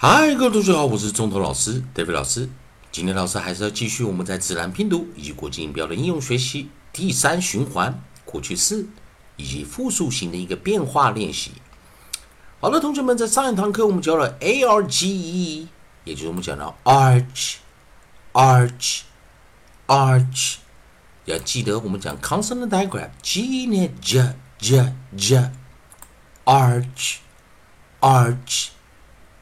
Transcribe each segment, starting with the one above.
嗨，各位同学好，我是中头老师 David 老师。今天老师还是要继续我们在自然拼读以及国际音标的应用学习第三循环过去式以及复数型的一个变化练习。好了，同学们，在上一堂课我们教了 a r g e，也就是我们讲到 arch，arch，arch，要记得我们讲 consonant diagram，g 呢 j j j，arch，arch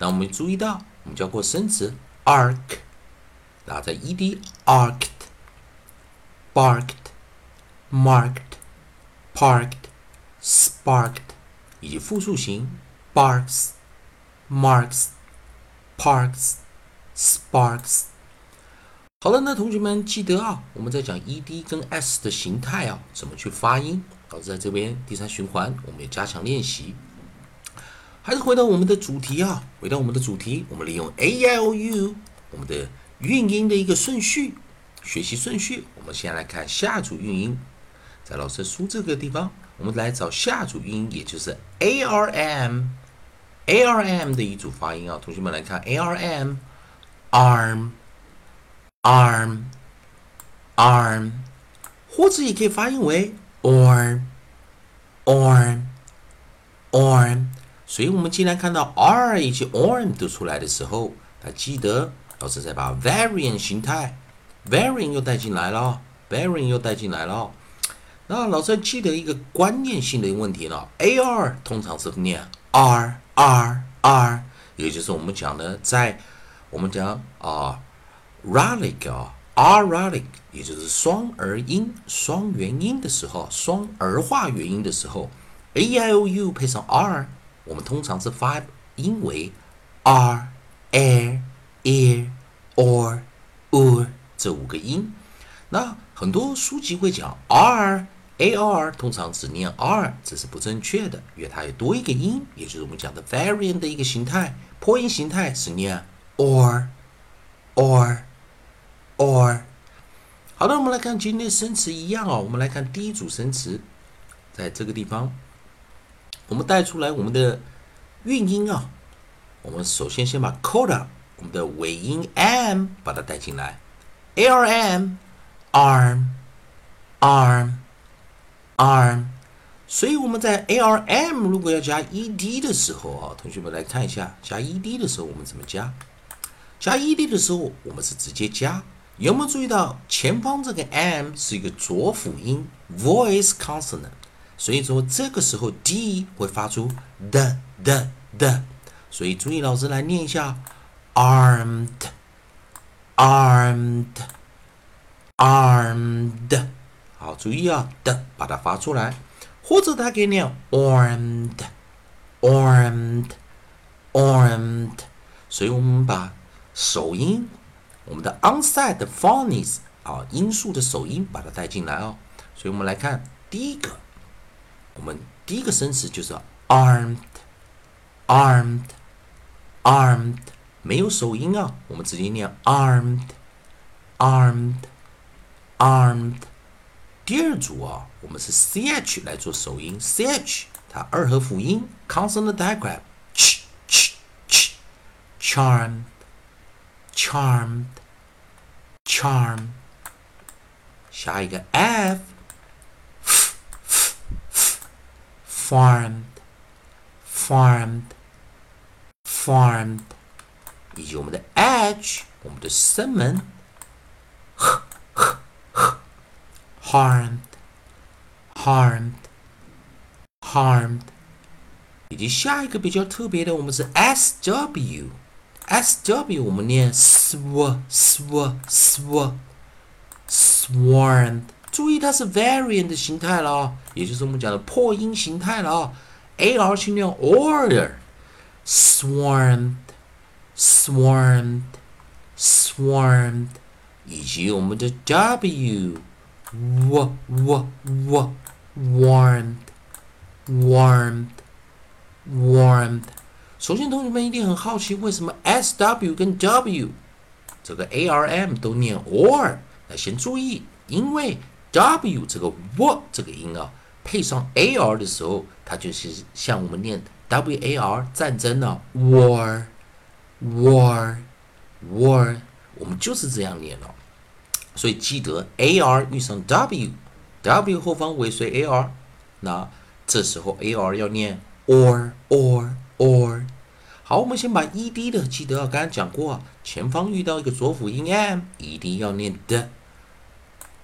那我们注意到，我们教过生词 arc，然后在 ed arced，barked，marked，parked，sparked，以及复数型 barks，marks，parks，sparks。好了，那同学们记得啊，我们在讲 ed 跟 s 的形态啊，怎么去发音？老师在这边第三循环，我们也加强练习。还是回到我们的主题啊，回到我们的主题，我们利用 a i o u 我们的韵音的一个顺序学习顺序。我们先来看下组韵音，在老师书这个地方，我们来找下组韵音，也就是 a r m a r m 的一组发音啊。同学们来看 a r m arm arm arm，或者也可以发音为 arm arm arm。所以，我们既然看到 r 以及 arm 都出来的时候，那记得老师再把 variant 形态 variant 又带进来了，variant 又带进来了。那老师记得一个观念性的问题呢，ar 通常是念 r r r，也就是我们讲的，在我们讲啊 ralic 啊 r ralic，也就是双儿音、双元音的时候，双儿化元音的时候，a i o u 配上 r。我们通常是发音为 r、air、ear、or、ur 这五个音。那很多书籍会讲 r、ar，通常只念 r，这是不正确的，因为它有多一个音，也就是我们讲的 variant 的一个形态，破音形态是念 or、or、or。好的，我们来看今天的生词一样哦。我们来看第一组生词，在这个地方。我们带出来我们的韵音啊，我们首先先把 coda 我们的尾音 m 把它带进来，a r m arm arm arm，所以我们在 a r m 如果要加 e d 的时候啊，同学们来看一下，加 e d 的时候我们怎么加？加 e d 的时候我们是直接加，有没有注意到前方这个 m 是一个浊辅音 voice consonant？所以说这个时候 d 会发出的的的，所以注意老师来念一下，armed armed armed，好，注意啊的把它发出来，或者它可以念 armed armed armed，所以我们把首音，我们的 onside phonics 啊音素的首音把它带进来哦，所以我们来看第一个。我们第一个生词就是 armed，armed，armed，没有首音啊，我们直接念 armed，armed，armed。第二组啊，我们是 ch 来做首音，ch 它二合辅音，consonant diagram，ch ch ch，charmed，charmed，charm。下一个 f。farmed, farmed, farmed，以及我们的 edge，我们的声门，harmed, harmed, harmed，以及下一个比较特别的，我们是 sw。SW 我们念 sw sw sw swarmed 注意，它是 variant 的形态了啊，也就是我们讲的破音形态了啊。A R 去念 order，swarmed swarmed, swarmed，以及我们的 w w w w warmed, warmed, warmed。首先，同学们一定很好奇，为什么 s w 跟 w 这个 a r m 都念 or？那先注意，因为 w 这个 w 这个音啊，配上 a r 的时候，它就是像我们念 w a r 战争啊，war。war war，我们就是这样念了，所以记得 a r 遇上 w，w 后方尾随 a r，那这时候 a r 要念 or or or。好，我们先把 e d 的记得啊，刚刚讲过，前方遇到一个浊辅音 m，e d 要念的。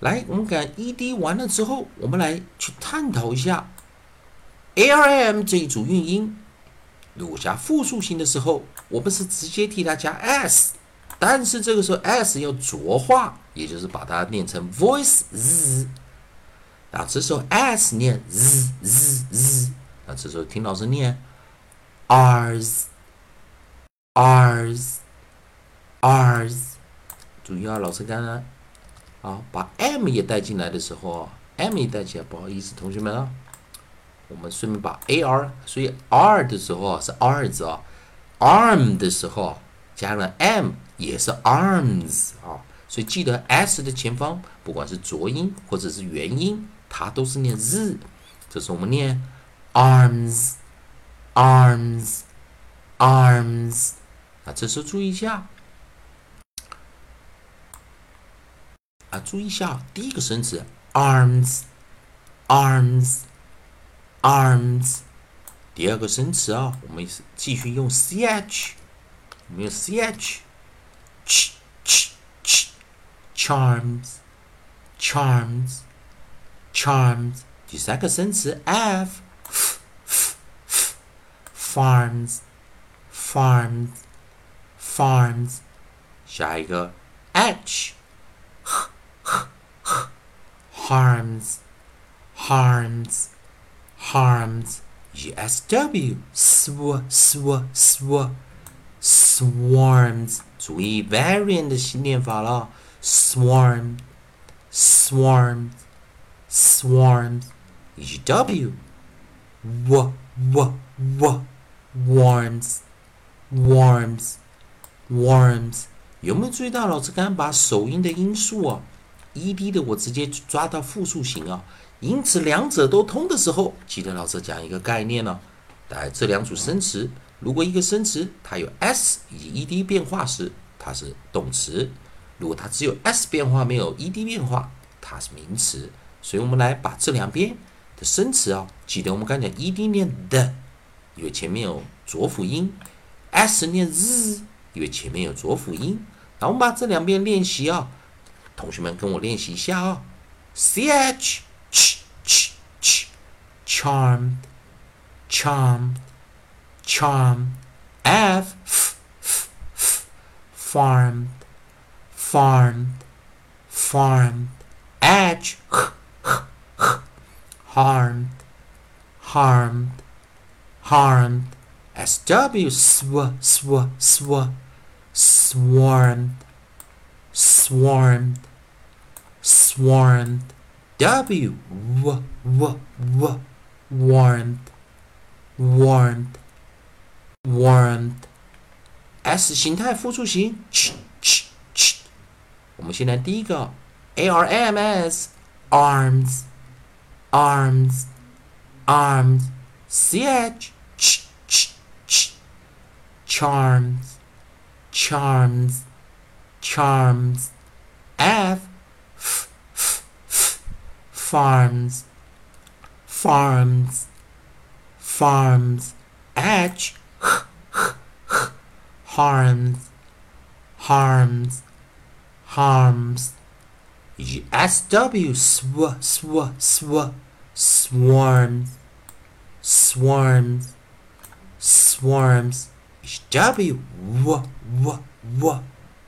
来，我们看 ed 完了之后，我们来去探讨一下 arm 这一组韵音。如果加复数型的时候，我们是直接替它加 s。但是这个时候 s 要浊化，也就是把它念成 voice z，啊，这时候 s 念 z z z，啊，这时候听老师念 rs rs rs，注意啊，老师刚刚啊把 m 也带进来的时候，m 也带进来，不好意思，同学们啊，我们顺便把 ar，所以 r 的时候是 r 字啊，arm 的时候加了 m。也是 arms 啊，所以记得 s 的前方，不管是浊音或者是元音，它都是念 z。这是我们念 arms，arms，arms。啊，这时候注意一下，注意一下第一个生词 arms，arms，arms。第二个生词啊，我们继续用 ch，我们用 ch。ch ch ch charms charms charms 第三个生词 f，f，f，farms，farms，farms；下一个 h harms harms harms 以及 s w sw sw sw swarms 注意 variant 的新念法了，swarm swarm swarm 以及 w w w w warms warms warms 有没有注意到老师刚刚把首音的音素啊 ，ed 的我直接抓到复数型啊，因此两者都通的时候，记得老师讲一个概念呢，来这两组生词。如果一个生词它有 s 以及 ed 变化时，它是动词；如果它只有 s 变化没有 ed 变化，它是名词。所以我们来把这两边的生词啊，记得我们刚讲 ed 念的，因为前面有浊辅音；s 念 z，因为前面有浊辅音。那我们把这两边练习啊，同学们跟我练习一下啊：ch ch ch ch charmed charmed charm, f, f, f, f farmed, farmed, farmed, edge, h, h, h, harmed, harmed, harmed, sw, sw, sw, sw, swarmed, swarmed, swarmed, w, w, w, w, warmed, warmed. warmed s 形态复数形，ch ch ch。我们先来第一个，a r m s arms arms arms c h ch ch ch charms charms charms F, f, f, f farms, farms, farms. H, h, h, harms, harms, harms. SW, sw, sw, sw, swarms, swarms, swarms. W, w, w, w,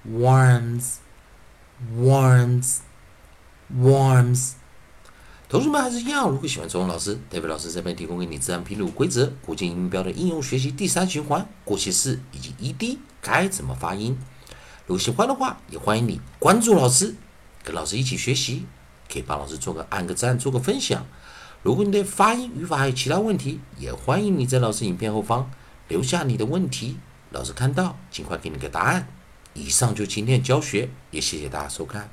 worms. Warms, warms。同学们还是一样，如果喜欢中文老师，代表老师这边提供给你自然拼读规则、国际音标的应用学习第三循环、过去式以及 ED 该怎么发音。如果喜欢的话，也欢迎你关注老师，跟老师一起学习，可以帮老师做个按个赞，做个分享。如果你对发音、语法还有其他问题，也欢迎你在老师影片后方留下你的问题，老师看到尽快给你个答案。以上就今天教学，也谢谢大家收看。